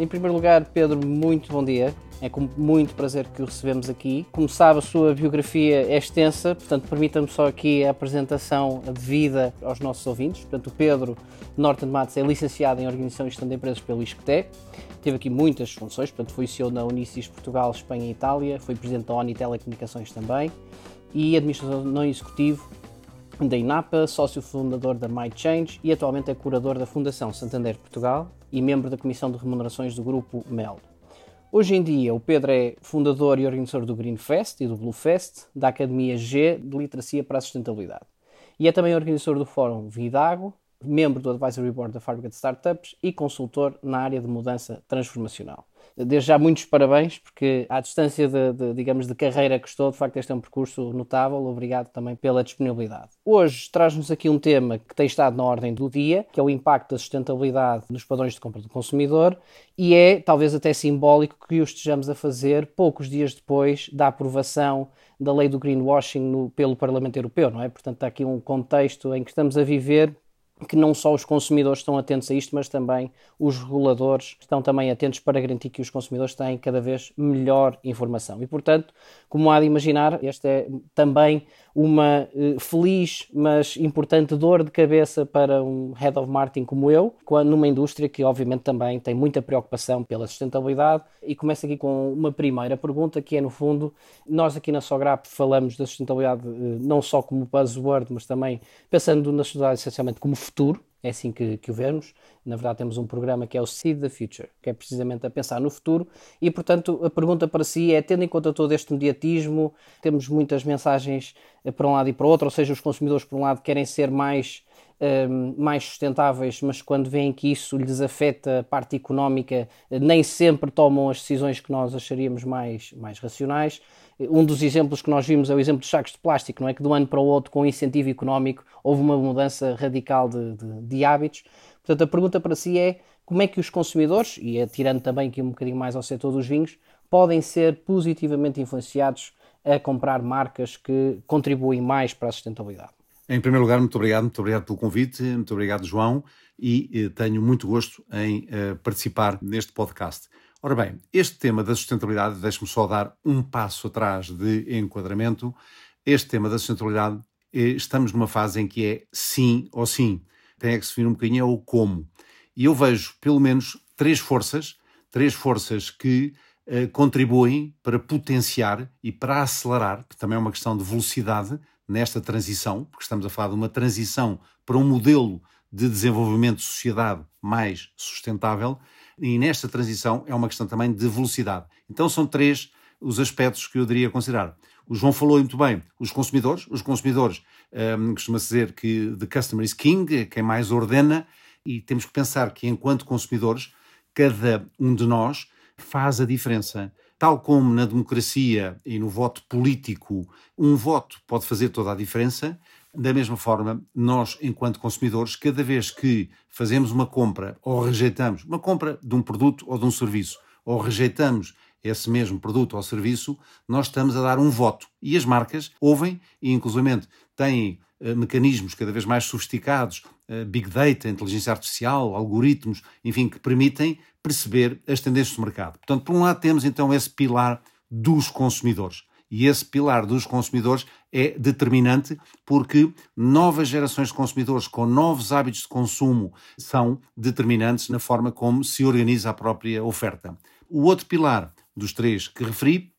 Em primeiro lugar, Pedro, muito bom dia. É com muito prazer que o recebemos aqui. Como sabe, a sua biografia é extensa, portanto, permita-me só aqui a apresentação devida aos nossos ouvintes. Portanto, o Pedro Norton Matos é licenciado em Organização e Gestão de Empresas pelo ISCTE. Teve aqui muitas funções, portanto, foi CEO na Unicis Portugal, Espanha e Itália, foi presidente da ONI Telecomunicações também e administrador não executivo da INAPA, sócio fundador da MyChange e atualmente é curador da Fundação Santander Portugal e membro da Comissão de Remunerações do Grupo MEL. Hoje em dia, o Pedro é fundador e organizador do Green Fest e do Blue Fest, da Academia G de Literacia para a Sustentabilidade. E é também organizador do Fórum Vidago, membro do Advisory Board da Fábrica de Startups e consultor na área de mudança transformacional. Desde já muitos parabéns, porque à distância de, de, digamos, de carreira que estou, de facto este é um percurso notável. Obrigado também pela disponibilidade. Hoje traz-nos aqui um tema que tem estado na ordem do dia, que é o impacto da sustentabilidade nos padrões de compra do consumidor e é talvez até simbólico que o estejamos a fazer poucos dias depois da aprovação da lei do greenwashing no, pelo Parlamento Europeu, não é? Portanto, há aqui um contexto em que estamos a viver que não só os consumidores estão atentos a isto, mas também os reguladores estão também atentos para garantir que os consumidores têm cada vez melhor informação. E, portanto, como há de imaginar, esta é também uma eh, feliz, mas importante dor de cabeça para um head of marketing como eu, numa indústria que, obviamente, também tem muita preocupação pela sustentabilidade. E começo aqui com uma primeira pergunta, que é, no fundo, nós aqui na Sograp falamos da sustentabilidade eh, não só como buzzword, mas também pensando na sociedade essencialmente como futuro, é assim que, que, o vemos. Na verdade, temos um programa que é o Seed the Future, que é precisamente a pensar no futuro. E, portanto, a pergunta para si é: tendo em conta todo este mediatismo, temos muitas mensagens eh, para um lado e para o outro, ou seja, os consumidores, por um lado, querem ser mais. Um, ehm, mais sustentáveis, mas quando veem que isso lhes afeta a parte económica, eh, nem sempre tomam as decisões que nós acharíamos mais, mais racionais. Um dos exemplos que nós vimos é o exemplo dos sacos de plástico, não é? Que de um ano para o outro, com incentivo económico, houve uma mudança radical de, de, de hábitos. Portanto, a pergunta para si é como é que os consumidores, e atirando também aqui um bocadinho mais ao setor dos vinhos, podem ser positivamente influenciados a comprar marcas que contribuem mais para a sustentabilidade? Em primeiro lugar, muito obrigado, muito obrigado pelo convite, muito obrigado, João, e eh, tenho muito gosto em eh, participar neste podcast. Ora bem, este tema da sustentabilidade, deixe-me só dar um passo atrás de enquadramento. Este tema da sustentabilidade, eh, estamos numa fase em que é sim ou sim. Tem que se definir um bocadinho o como. E eu vejo pelo menos três forças, três forças que eh, contribuem para potenciar e para acelerar, porque também é uma questão de velocidade nesta transição, porque estamos a falar de uma transição para um modelo de desenvolvimento de sociedade mais sustentável e nesta transição é uma questão também de velocidade. Então são três os aspectos que eu diria considerar. O João falou muito bem, os consumidores, os consumidores, um, costuma-se dizer que the customer is king, é quem mais ordena, e temos que pensar que enquanto consumidores, cada um de nós faz a diferença. Tal como na democracia e no voto político, um voto pode fazer toda a diferença, da mesma forma, nós, enquanto consumidores, cada vez que fazemos uma compra ou rejeitamos uma compra de um produto ou de um serviço, ou rejeitamos esse mesmo produto ou serviço, nós estamos a dar um voto. E as marcas ouvem e, inclusivamente, têm uh, mecanismos cada vez mais sofisticados, uh, big data, inteligência artificial, algoritmos, enfim, que permitem perceber as tendências do mercado. Portanto, por um lado, temos então esse pilar dos consumidores. E esse pilar dos consumidores é determinante porque novas gerações de consumidores com novos hábitos de consumo são determinantes na forma como se organiza a própria oferta. O outro pilar dos três que referi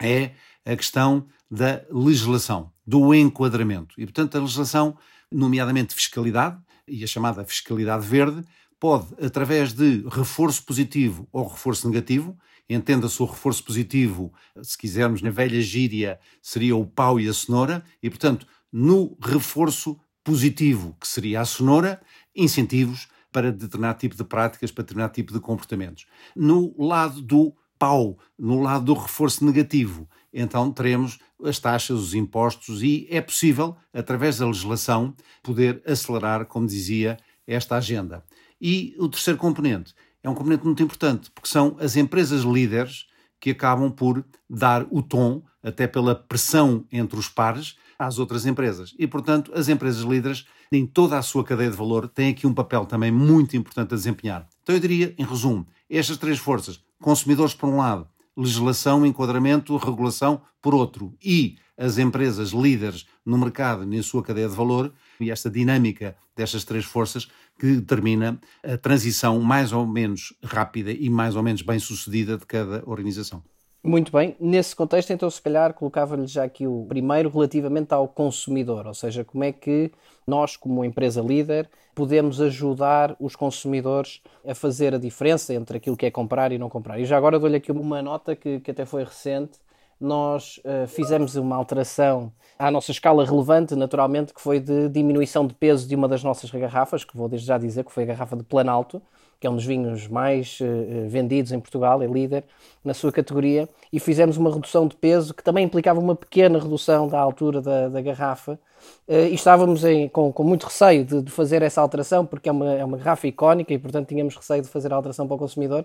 é a questão da legislação, do enquadramento. E, portanto, a legislação, nomeadamente fiscalidade e a chamada fiscalidade verde, pode, através de reforço positivo ou reforço negativo, entenda-se o reforço positivo, se quisermos, na velha gíria, seria o pau e a cenoura, e, portanto, no reforço positivo, que seria a cenoura, incentivos para determinado tipo de práticas, para determinado tipo de comportamentos. No lado do pau, no lado do reforço negativo, então teremos as taxas, os impostos e é possível, através da legislação, poder acelerar, como dizia, esta agenda. E o terceiro componente é um componente muito importante, porque são as empresas líderes que acabam por dar o tom, até pela pressão entre os pares, às outras empresas. E, portanto, as empresas líderes, em toda a sua cadeia de valor, têm aqui um papel também muito importante a desempenhar. Então eu diria, em resumo, estas três forças, consumidores por um lado, legislação, enquadramento, regulação por outro, e as empresas líderes no mercado na sua cadeia de valor, e esta dinâmica destas três forças que determina a transição mais ou menos rápida e mais ou menos bem sucedida de cada organização. Muito bem. Nesse contexto, então, se calhar, colocava-lhe já aqui o primeiro relativamente ao consumidor, ou seja, como é que nós, como empresa líder, podemos ajudar os consumidores a fazer a diferença entre aquilo que é comprar e não comprar. E já agora dou-lhe aqui uma nota que, que até foi recente. Nós uh, fizemos uma alteração à nossa escala relevante, naturalmente, que foi de diminuição de peso de uma das nossas garrafas, que vou desde já dizer que foi a garrafa de Planalto, que é um dos vinhos mais uh, vendidos em Portugal, é líder na sua categoria, e fizemos uma redução de peso que também implicava uma pequena redução da altura da, da garrafa. Uh, e estávamos em, com, com, muito receio de, de, fazer essa alteração, porque é uma, é uma garrafa icónica e, portanto, tínhamos receio de fazer a alteração para o consumidor.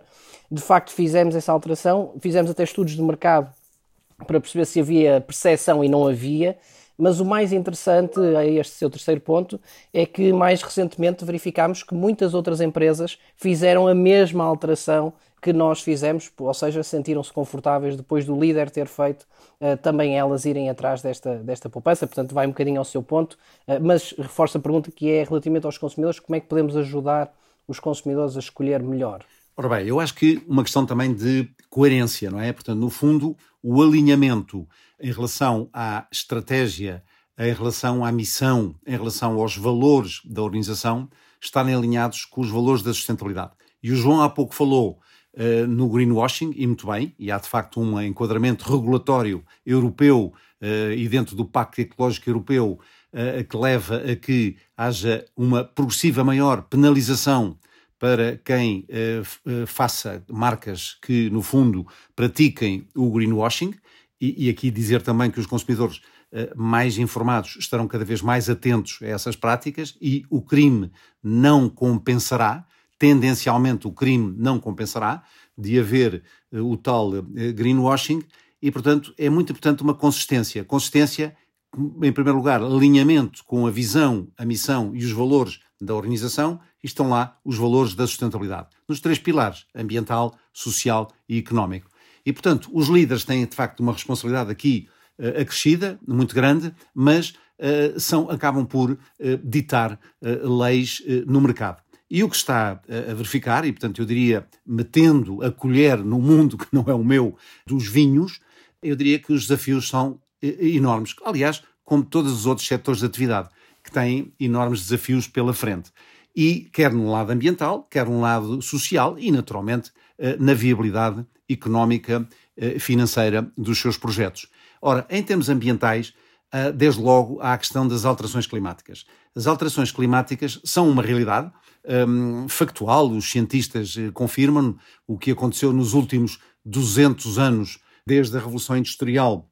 De facto, fizemos essa alteração, fizemos até estudos de mercado para perceber se havia percepção e não havia. Mas o mais interessante, a este seu terceiro ponto, é que mais recentemente verificámos que muitas outras empresas fizeram a mesma alteração que nós fizemos, ou seja, sentiram-se confortáveis depois do líder ter feito, uh, também elas irem atrás desta, desta poupança. Portanto, vai um bocadinho ao seu ponto, uh, mas reforça a pergunta que é relativamente aos consumidores: como é que podemos ajudar os consumidores a escolher melhor? Ora bem, eu acho que uma questão também de coerência, não é? Portanto, no fundo, o alinhamento em relação à estratégia, em relação à missão, em relação aos valores da organização, estarem alinhados com os valores da sustentabilidade. E o João há pouco falou uh, no greenwashing, e muito bem, e há de facto um enquadramento regulatório europeu uh, e dentro do Pacto Ecológico Europeu uh, que leva a que haja uma progressiva maior penalização para quem uh, faça marcas que, no fundo, pratiquem o greenwashing, e, e aqui dizer também que os consumidores uh, mais informados estarão cada vez mais atentos a essas práticas e o crime não compensará, tendencialmente o crime não compensará, de haver uh, o tal greenwashing, e, portanto, é muito importante uma consistência. Consistência, em primeiro lugar, alinhamento com a visão, a missão e os valores da organização estão lá os valores da sustentabilidade, nos três pilares: ambiental, social e económico. E, portanto, os líderes têm, de facto, uma responsabilidade aqui uh, acrescida, muito grande, mas uh, são, acabam por uh, ditar leis no mercado. E o que está a verificar, e portanto eu diria, metendo a colher no mundo que não é o meu, dos vinhos, eu diria que os desafios são enormes. Aliás, como todos os outros setores de atividade que têm enormes desafios pela frente. E quer no lado ambiental, quer no lado social e, naturalmente, eh, na viabilidade económica eh, financeira dos seus projetos. Ora, em termos ambientais, eh, desde logo há a questão das alterações climáticas. As alterações climáticas são uma realidade um, ehm, factual, os cientistas confirmam o que aconteceu nos últimos 200 anos, desde a Revolução Industrial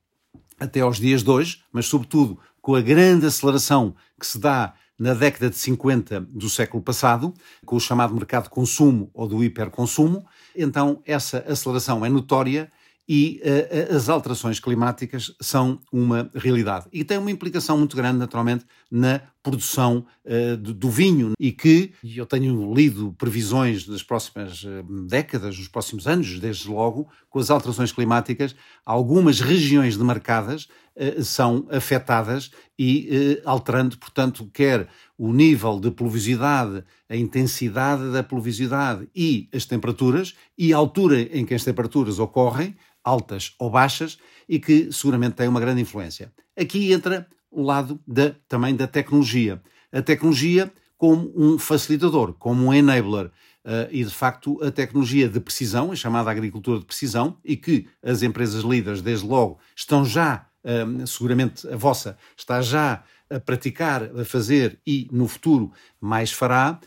até aos dias de hoje, mas sobretudo com a grande aceleração que se dá na década de 50 do século passado, com o chamado mercado de consumo ou do hiperconsumo, então essa aceleração é notória e uh, as alterações climáticas são uma realidade. E tem uma implicação muito grande, naturalmente, na produção uh, do, do, vinho e que, e eu tenho lido previsões das próximas uh, décadas, dos próximos anos, desde logo, com as alterações climáticas, algumas regiões demarcadas são afetadas e alterando, portanto, quer o nível de pluviosidade, a intensidade da pluviosidade e as temperaturas e a altura em que as temperaturas ocorrem, altas ou baixas, e que seguramente tem uma grande influência. Aqui entra o lado da, também da tecnologia. A tecnologia como um facilitador, como um enabler. Uh, e de facto a tecnologia de precisão, a chamada agricultura de precisão, e que as empresas líderes, desde logo, estão já, seguramente a vossa, está já a praticar, a fazer e no futuro mais fará,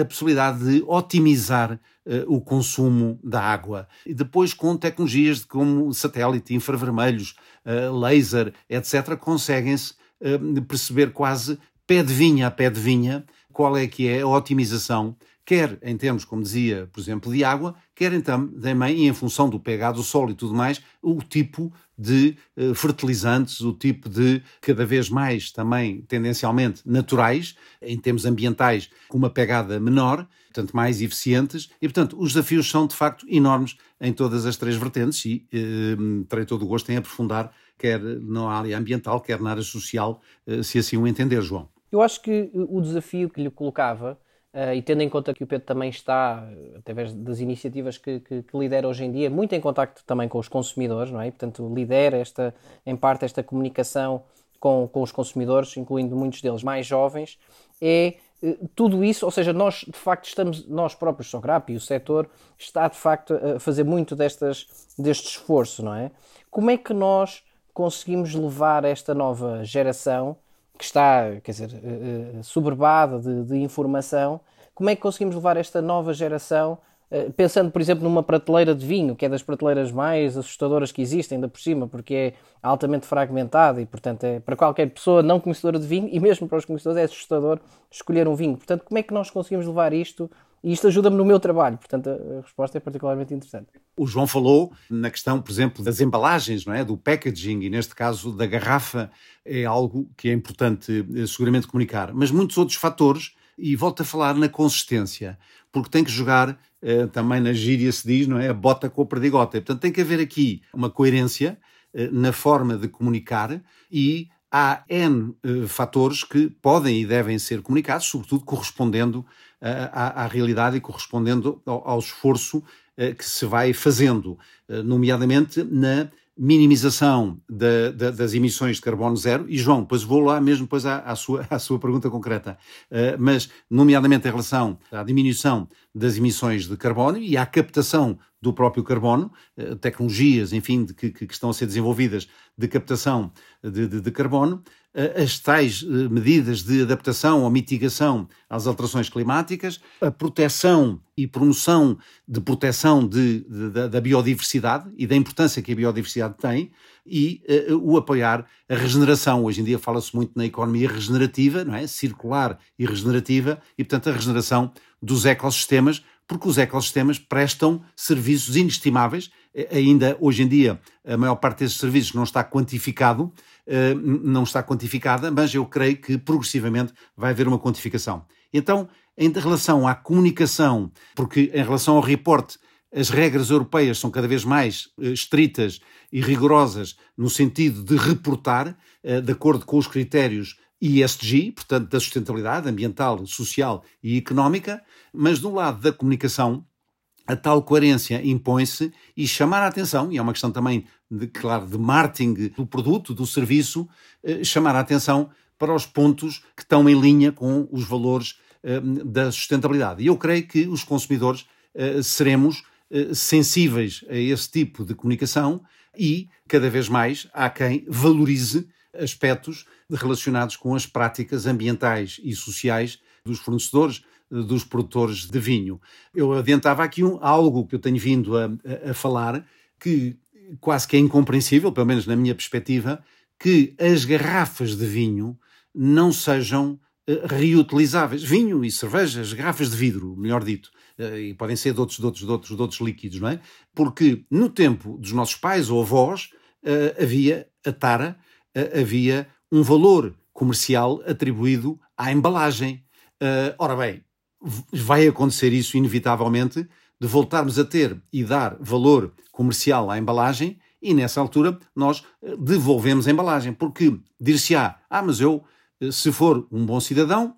a possibilidade de otimizar o consumo da água. E depois com tecnologias como satélite, infravermelhos, laser, etc., conseguem-se perceber quase pé de vinha a pé de vinha qual é que é a otimização quer em termos, como dizia, por exemplo, de água, quer então também, em função do pH do solo e tudo mais, o tipo de uh, fertilizantes, o tipo de, cada vez mais também, tendencialmente, naturais, em termos ambientais, com uma pegada menor, portanto, mais eficientes, e, portanto, os desafios são, de facto, enormes em todas as três vertentes e uh, terei todo o gosto em aprofundar, quer na área ambiental, quer na área social, uh, se assim o entender, João. Eu acho que o desafio que lhe colocava Uh, e tendo em conta que o Pedro também está, através das iniciativas que, que, que, lidera hoje em dia, muito em contacto também com os consumidores, não é? Portanto, lidera esta, em parte esta comunicação com, com os consumidores, incluindo muitos deles mais jovens, é uh, tudo isso, ou seja, nós de facto estamos, nós próprios, Sograp e o setor, está de facto a fazer muito destas, deste esforço, não é? Como é que nós conseguimos levar esta nova geração que está, quer dizer, uh, soberbada de, de, informação, como é que conseguimos levar esta nova geração, uh, pensando, por exemplo, numa prateleira de vinho, que é das prateleiras mais assustadoras que existem, ainda por cima, porque é altamente fragmentada e, portanto, é para qualquer pessoa não conhecedora de vinho e mesmo para os conhecedores é assustador escolher um vinho. Portanto, como é que nós conseguimos levar isto e isto ajuda-me no meu trabalho, portanto a resposta é particularmente interessante. O João falou na questão, por exemplo, das embalagens, não é? do packaging, e neste caso da garrafa, é algo que é importante eh, seguramente comunicar. Mas muitos outros fatores, e volto a falar na consistência, porque tem que jogar, eh, também na gíria se diz, não é? A bota com a perdigota. Portanto, tem que haver aqui uma coerência eh, na forma de comunicar e há N fatores que podem e devem ser comunicados, sobretudo correspondendo à, à, realidade e correspondendo ao, ao esforço uh, que se vai fazendo, nomeadamente na minimização da, da, das emissões de carbono zero, e João, depois vou lá mesmo depois à, à, sua, à sua pergunta concreta, mas nomeadamente em relação à diminuição das emissões de carbono e à captação do próprio carbono, eh, tecnologias, enfim, de, que, que, estão a ser desenvolvidas de captação de, de, de, carbono, eh, as tais eh, medidas de adaptação ou mitigação às alterações climáticas, a proteção e promoção de proteção de, da biodiversidade e da importância que a biodiversidade tem e uh, o apoiar a regeneração. Hoje em dia fala-se muito na economia regenerativa, não é? circular e regenerativa, e portanto a regeneração dos ecossistemas, porque os ecossistemas prestam serviços inestimáveis. Ainda hoje em dia, a maior parte desses serviços não está quantificado, eh, não está quantificada, mas eu creio que progressivamente vai haver uma quantificação. Então, em relação à comunicação, porque em relação ao reporte, as regras europeias são cada vez mais eh, estritas e rigorosas no sentido de reportar, eh, de acordo com os critérios ESG, portanto, da sustentabilidade ambiental, social e económica, mas do lado da comunicação, a tal coerência impõe-se e chamar a atenção, e é uma questão também, de, claro, de marketing do produto, do serviço, eh, chamar a atenção para os pontos que estão em linha com os valores eh, da sustentabilidade. E eu creio que os consumidores eh, seremos eh, sensíveis a esse tipo de comunicação e, cada vez mais, há quem valorize aspectos relacionados com as práticas ambientais e sociais dos fornecedores, dos produtores de vinho. Eu adiantava aqui um, algo que eu tenho vindo a, a, falar, que quase que é incompreensível, pelo menos na minha perspectiva, que as garrafas de vinho não sejam uh, reutilizáveis. Vinho e cerveja, as garrafas de vidro, melhor dito, uh, e podem ser de outros, de, outros, de, outros, de outros líquidos, não é? Porque no tempo dos nossos pais ou avós havia a tara, havia um valor comercial atribuído à embalagem. ora bem, vai acontecer isso inevitavelmente, de voltarmos a ter e dar valor comercial à embalagem e nessa altura nós eh, devolvemos a embalagem, porque dir-se-á, ah, mas eu, eh, se for um bom cidadão,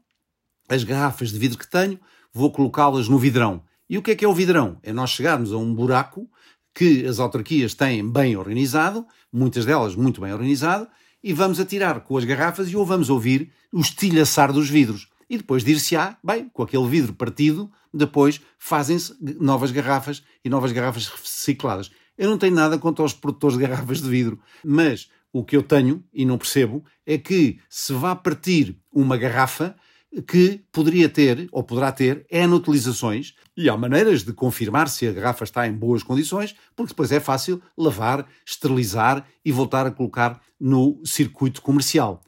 as garrafas de vidro que tenho, vou colocá-las no vidrão. E o que é que é o vidrão? É nós chegarmos a um buraco que as autarquias têm bem organizado, muitas delas muito bem organizado, e vamos atirar com as garrafas e ou vamos ouvir o estilhaçar dos vidros e depois dir-se-á, bem, com aquele vidro partido, depois fazem-se novas garrafas e novas garrafas recicladas. Eu não tenho nada contra os produtores de garrafas de vidro, mas o que eu tenho e não percebo é que se vá partir uma garrafa que poderia ter, ou poderá ter, N utilizações, e há maneiras de confirmar se a garrafa está em boas condições, porque depois é fácil lavar, esterilizar e voltar a colocar no circuito comercial.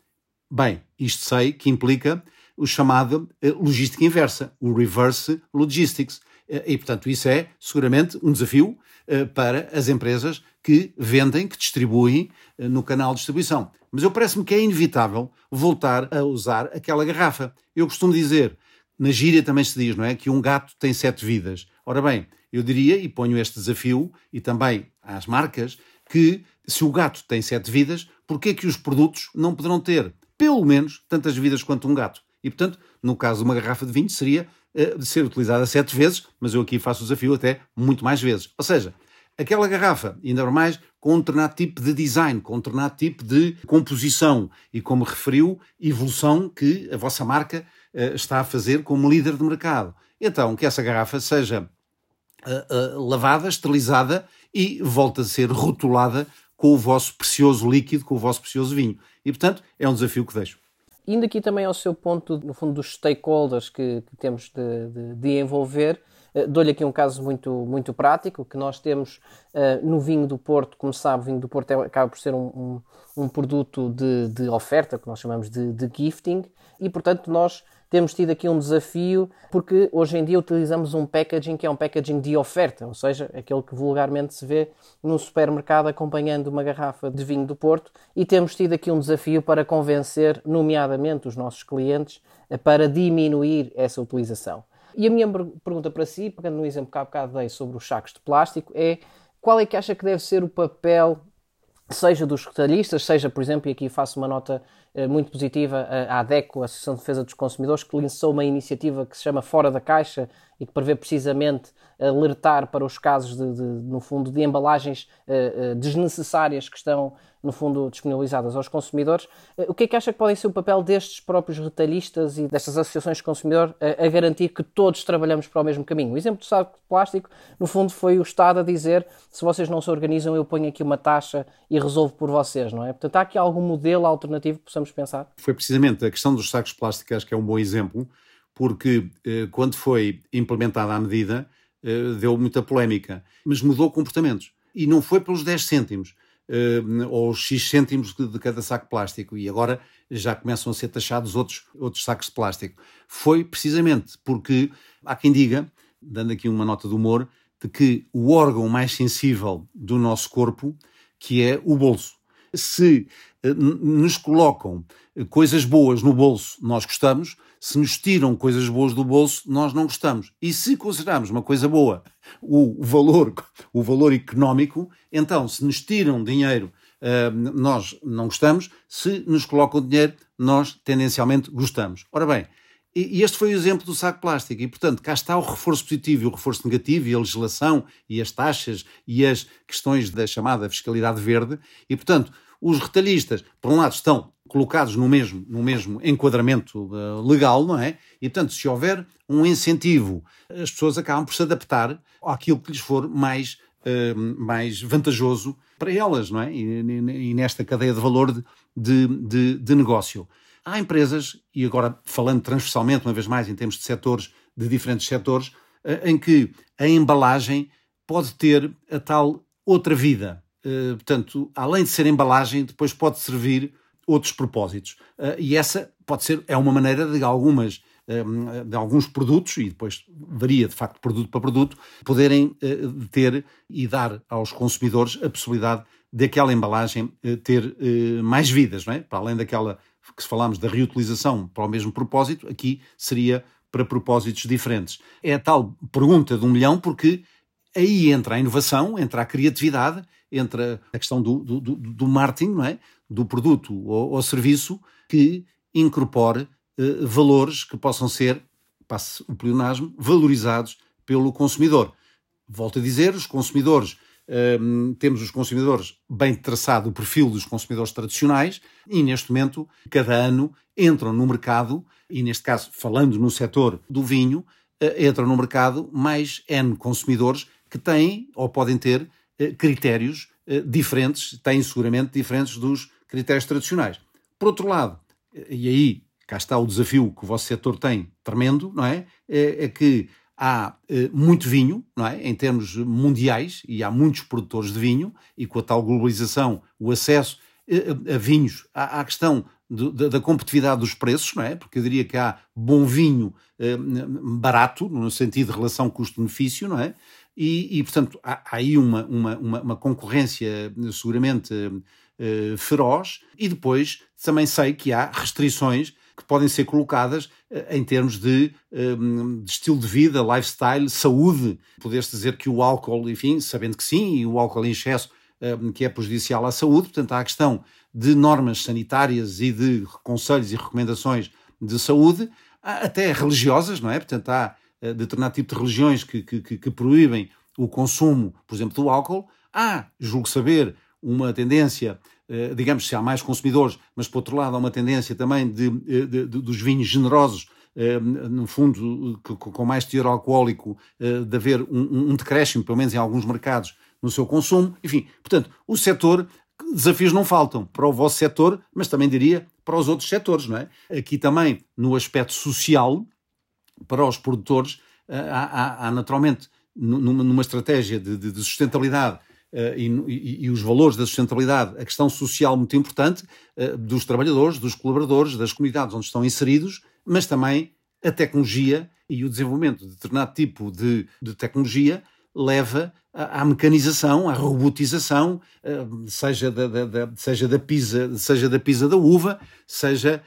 Bem, isto sei que implica o chamado logística inversa, o reverse logistics. E, portanto, isso é seguramente um desafio para as empresas que vendem, que distribuem no canal de distribuição. Mas eu parece-me que é inevitável voltar a usar aquela garrafa. Eu costumo dizer, na gíria também se diz, não é? Que um gato tem sete vidas. Ora bem, eu diria, e ponho este desafio, e também às marcas, que se o gato tem sete vidas, porquê é que os produtos não poderão ter pelo menos tantas vidas quanto um gato? E, portanto, no caso de uma garrafa de vinho, seria uh, de ser utilizada sete vezes, mas eu aqui faço o desafio até muito mais vezes. Ou seja, aquela garrafa, ainda mais com um determinado tipo de design, com um determinado tipo de composição e, como referiu, evolução que a vossa marca uh, está a fazer como líder de mercado. Então, que essa garrafa seja uh, uh, lavada, esterilizada e volte a ser rotulada com o vosso precioso líquido, com o vosso precioso vinho. E, portanto, é um desafio que deixo. Indo aqui também ao seu ponto, no fundo, dos stakeholders que, que temos de, de, de envolver, dou-lhe aqui um caso muito, muito prático, que nós temos uh, no vinho do Porto, como sabe, o vinho do Porto é, acaba por ser um, um, um produto de, de, oferta, que nós chamamos de, de gifting, e, portanto, nós temos tido aqui um desafio porque hoje em dia utilizamos um packaging que é um packaging de oferta, ou seja, aquele que vulgarmente se vê no supermercado acompanhando uma garrafa de vinho do Porto e temos tido aqui um desafio para convencer, nomeadamente, os nossos clientes para diminuir essa utilização. E a minha pergunta para si, pegando no exemplo que há bocado dei sobre os sacos de plástico, é qual é que acha que deve ser o papel seja dos retalhistas, seja, por exemplo, e aqui faço uma nota eh, muito positiva, à ADECO, a Associação de Defesa dos Consumidores, que lançou uma iniciativa que se chama Fora da Caixa e que prevê precisamente alertar para os casos, de, de no fundo, de embalagens uh, desnecessárias que estão, no fundo, disponibilizadas aos consumidores. Uh, o que é que acha que podem ser o papel destes próprios retalhistas e destas associações de consumidor a garantir que todos trabalhamos para o mesmo caminho? O exemplo do saco de plástico, no fundo, foi o Estado a dizer se vocês não se organizam, eu ponho aqui uma taxa e resolvo por vocês, não é? Portanto, há aqui algum modelo alternativo que possamos pensar? Foi precisamente a questão dos sacos de plástico, acho que é um bom exemplo, porque quando foi implementada a medida, deu muita polémica, mas mudou comportamentos. E não foi pelos 10 cêntimos uh, ou X cêntimos de, cada saco de plástico, e agora já começam a ser taxados outros, outros sacos de plástico. Foi precisamente porque há quem diga, dando aqui uma nota de humor, de que o órgão mais sensível do nosso corpo, que é o bolso. Se uh, nos colocam coisas boas no bolso, nós gostamos, se nos tiram coisas boas do bolso, nós não gostamos. E se considerarmos uma coisa boa o valor, o valor económico, então se nos tiram dinheiro, uh, nós não gostamos, se nos colocam dinheiro, nós tendencialmente gostamos. Ora bem, e este foi o exemplo do saco plástico. E, portanto, cá está o reforço positivo e o reforço negativo, e a legislação, e as taxas, e as questões da chamada fiscalidade verde. E, portanto, os retalhistas, por um lado, estão colocados no mesmo, no mesmo enquadramento uh, legal, não é? E, portanto, se houver um incentivo, as pessoas acabam por se adaptar àquilo que lhes for mais, uh, mais vantajoso para elas, não é? E, nesta cadeia de valor de, de, de, negócio. Há empresas, e agora falando transversalmente, uma vez mais, em termos de setores, de diferentes setores, uh, em que a embalagem pode ter a tal outra vida. portanto, além de ser embalagem, depois pode servir outros propósitos. Uh, e essa pode ser, é uma maneira de algumas uh, de alguns produtos, e depois varia de facto produto para produto, poderem uh, ter e dar aos consumidores a possibilidade de aquela embalagem ter mais vidas, não é? Para além daquela que falamos da reutilização para o mesmo propósito, aqui seria para propósitos diferentes. É a tal pergunta de um milhão, porque aí entra a inovação, entra a criatividade, entra a questão do, do, do, marketing, não é? do produto ou, ou serviço que incorpore eh, valores que possam ser, passe o pleonasmo, valorizados pelo consumidor. Volto a dizer, os consumidores, eh, temos os consumidores bem traçado o perfil dos consumidores tradicionais e neste momento, cada ano, entram no mercado, e neste caso, falando no setor do vinho, eh, entram no mercado mais N consumidores que têm ou podem ter eh, critérios eh, diferentes, têm seguramente diferentes dos critérios tradicionais. Por outro lado, e aí cá está o desafio que o vosso setor tem tremendo, não é? É, é que há muito vinho, não é? Em termos mundiais, e há muitos produtores de vinho, e com a tal globalização, o acesso a, eh, vinhos, há a questão da, da, competitividade dos preços, não é? Porque eu diria que há bom vinho eh, barato, no sentido de relação custo-benefício, não é? E, e portanto, há, há, aí uma, uma, uma, uma concorrência seguramente eh, feroz, e depois também sei que há restrições que podem ser colocadas eh, em termos de, eh, de, estilo de vida, lifestyle, saúde. Poder-se dizer que o álcool, enfim, sabendo que sim, e o álcool em excesso, que é prejudicial à saúde, portanto, há a questão de normas sanitárias e de conselhos e recomendações de saúde, até religiosas, não é? Portanto, há determinado tipo de religiões que, que, que proíbem o consumo, por exemplo, do álcool. Há, julgo saber, uma tendência eh, digamos, se há mais consumidores, mas por outro lado há uma tendência também de, eh, de, de dos vinhos generosos, eh, no fundo, com mais teor alcoólico, de haver um, um decréscimo, pelo menos em alguns mercados, no seu consumo. Enfim, portanto, o setor, desafios não faltam para o vosso setor, mas também diria para os outros setores, não é? Aqui também, no aspecto social, para os produtores, há, há, há naturalmente, numa, numa estratégia de, de sustentabilidade, Uh, e, e, e, os valores da sustentabilidade, a questão social muito importante uh, dos trabalhadores, dos colaboradores, das comunidades onde estão inseridos, mas também a tecnologia e o desenvolvimento de determinado tipo de, de tecnologia leva à, mecanização, à robotização, uh, seja da, da, da, seja da pisa, seja da pisa da uva, seja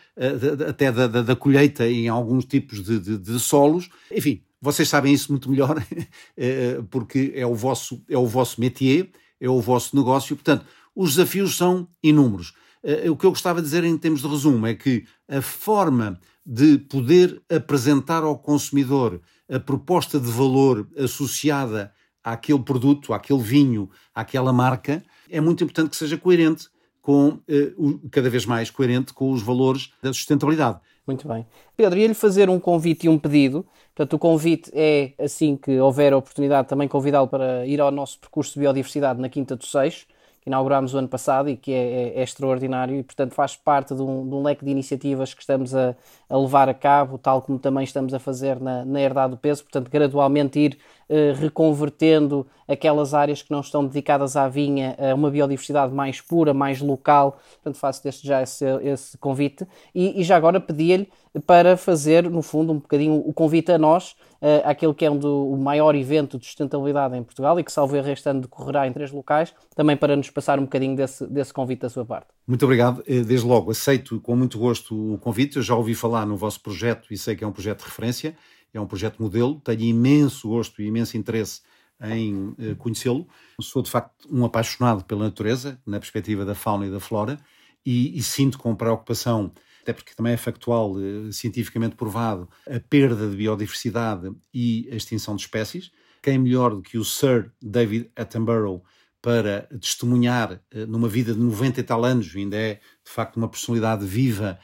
até da, da, colheita em alguns tipos de, de, de solos, enfim, vocês sabem isso muito melhor, eh, porque é o, vosso, é o vosso métier, é o vosso negócio. Portanto, os desafios são inúmeros. Eh, o que eu gostava de dizer em termos de resumo é que a forma de poder apresentar ao consumidor a proposta de valor associada àquele produto, àquele vinho, àquela marca, é muito importante que seja coerente com, eh, cada vez mais coerente com os valores da sustentabilidade. Muito bem. Pedro, ia-lhe fazer um convite e um pedido. Portanto, o convite é, assim que houver a oportunidade, também convidá-lo para ir ao nosso percurso de biodiversidade na Quinta do Seixo, que inauguramos o ano passado e que é, é, é extraordinário e, portanto, faz parte de um, de um, leque de iniciativas que estamos a, a, levar a cabo, tal como também estamos a fazer na, na Herdade do Peso, portanto, gradualmente ir eh, reconvertendo aquelas áreas que não estão dedicadas à vinha a uma biodiversidade mais pura, mais local. Portanto, faço desde já esse, esse convite. E, e já agora pedi-lhe para fazer, no fundo, um bocadinho o convite a nós, uh, àquele que é um do, o maior evento de sustentabilidade em Portugal e que, salvo erro, este ano decorrerá em três locais, também para nos passar um bocadinho desse, desse convite da sua parte. Muito obrigado. Eh, desde logo, aceito com muito gosto o convite. Eu já ouvi falar no vosso projeto e sei que é um projeto de referência é um projeto modelo, tenho imenso gosto e imenso interesse em uh, conhecê-lo. Sou, de facto, um apaixonado pela natureza, na perspectiva da fauna e da flora, e, e sinto com preocupação, até porque também é factual, uh, cientificamente provado, a perda de biodiversidade e a extinção de espécies. Quem melhor do que o Sir David Attenborough para testemunhar uh, numa vida de 90 e tal anos, ainda é, de facto, uma personalidade viva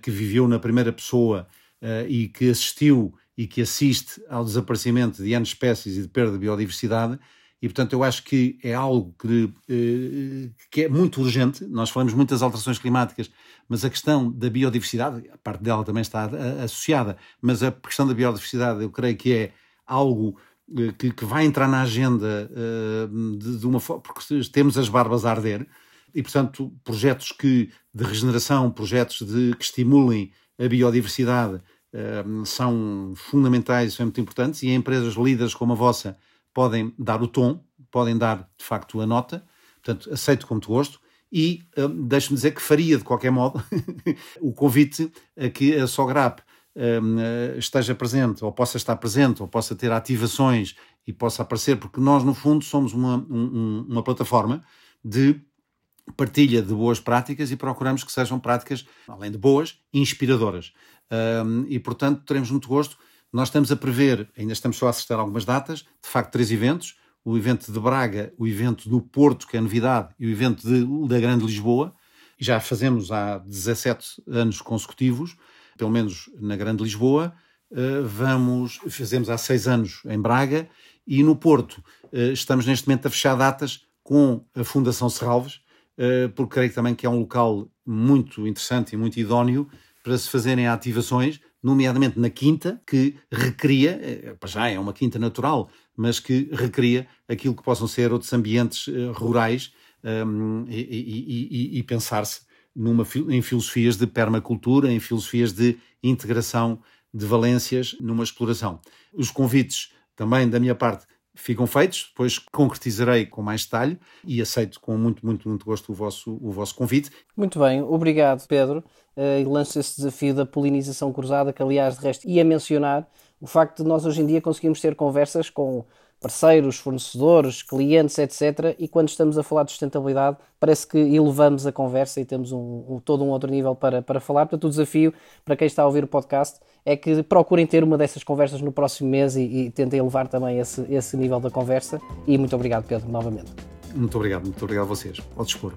que viveu na primeira pessoa e que assistiu e que assiste ao desaparecimento de N espécies e de perda de biodiversidade. E, portanto, eu acho que é algo que, eh, que é muito urgente. Nós falamos muito das alterações climáticas, mas a questão da biodiversidade, a parte dela também está associada, mas a questão da biodiversidade eu creio que é algo eh, que, que vai entrar na agenda eh, de, de uma forma, porque temos as barbas a arder, e, portanto, projetos que, de regeneração, projetos de, que estimulem a biodiversidade, são fundamentais, são muito importantes e empresas líderes como a vossa podem dar o tom, podem dar de facto a nota, portanto aceito com muito gosto e um, deixe-me dizer que faria de qualquer modo o convite a que a Sograp um, esteja presente ou possa estar presente ou possa ter ativações e possa aparecer, porque nós no fundo somos uma, um, uma plataforma de partilha de boas práticas e procuramos que sejam práticas, além de boas, inspiradoras. Um, e, portanto, teremos muito gosto. Nós estamos a prever, ainda estamos só a assistir algumas datas, de facto, três eventos: o evento de Braga, o evento do Porto, que é novidade, e o evento de, da Grande Lisboa. Já fazemos há 17 anos consecutivos, pelo menos na Grande Lisboa. Uh, vamos, fazemos há seis anos em Braga e no Porto uh, estamos neste momento a fechar datas com a Fundação Serralves, uh, porque creio também que é um local muito interessante e muito idóneo para se fazerem ativações, nomeadamente na quinta, que recria, eh, já é uma quinta natural, mas que recria aquilo que possam ser outros ambientes uh, rurais um, ehm, e, e, e, e pensar-se numa, em filosofias de permacultura, em filosofias de integração de valências numa exploração. Os convites também da minha parte ficam feitos, depois concretizarei com mais detalhe e aceito com muito, muito, muito gosto o vosso, o vosso convite. Muito bem, obrigado Pedro. Uh, e lanço esse desafio da polinização cruzada, que aliás de resto ia mencionar o facto de nós hoje em dia conseguirmos ter conversas com parceiros, fornecedores, clientes, etc. E quando estamos a falar de sustentabilidade, parece que elevamos a conversa e temos um, um, todo um outro nível para, para falar. Portanto, o desafio para quem está a ouvir o podcast é que procurem ter uma dessas conversas no próximo mês e, e tentem elevar também esse, esse nível da conversa. E muito obrigado, Pedro, novamente. Muito obrigado, muito obrigado a vocês. Ao dispor.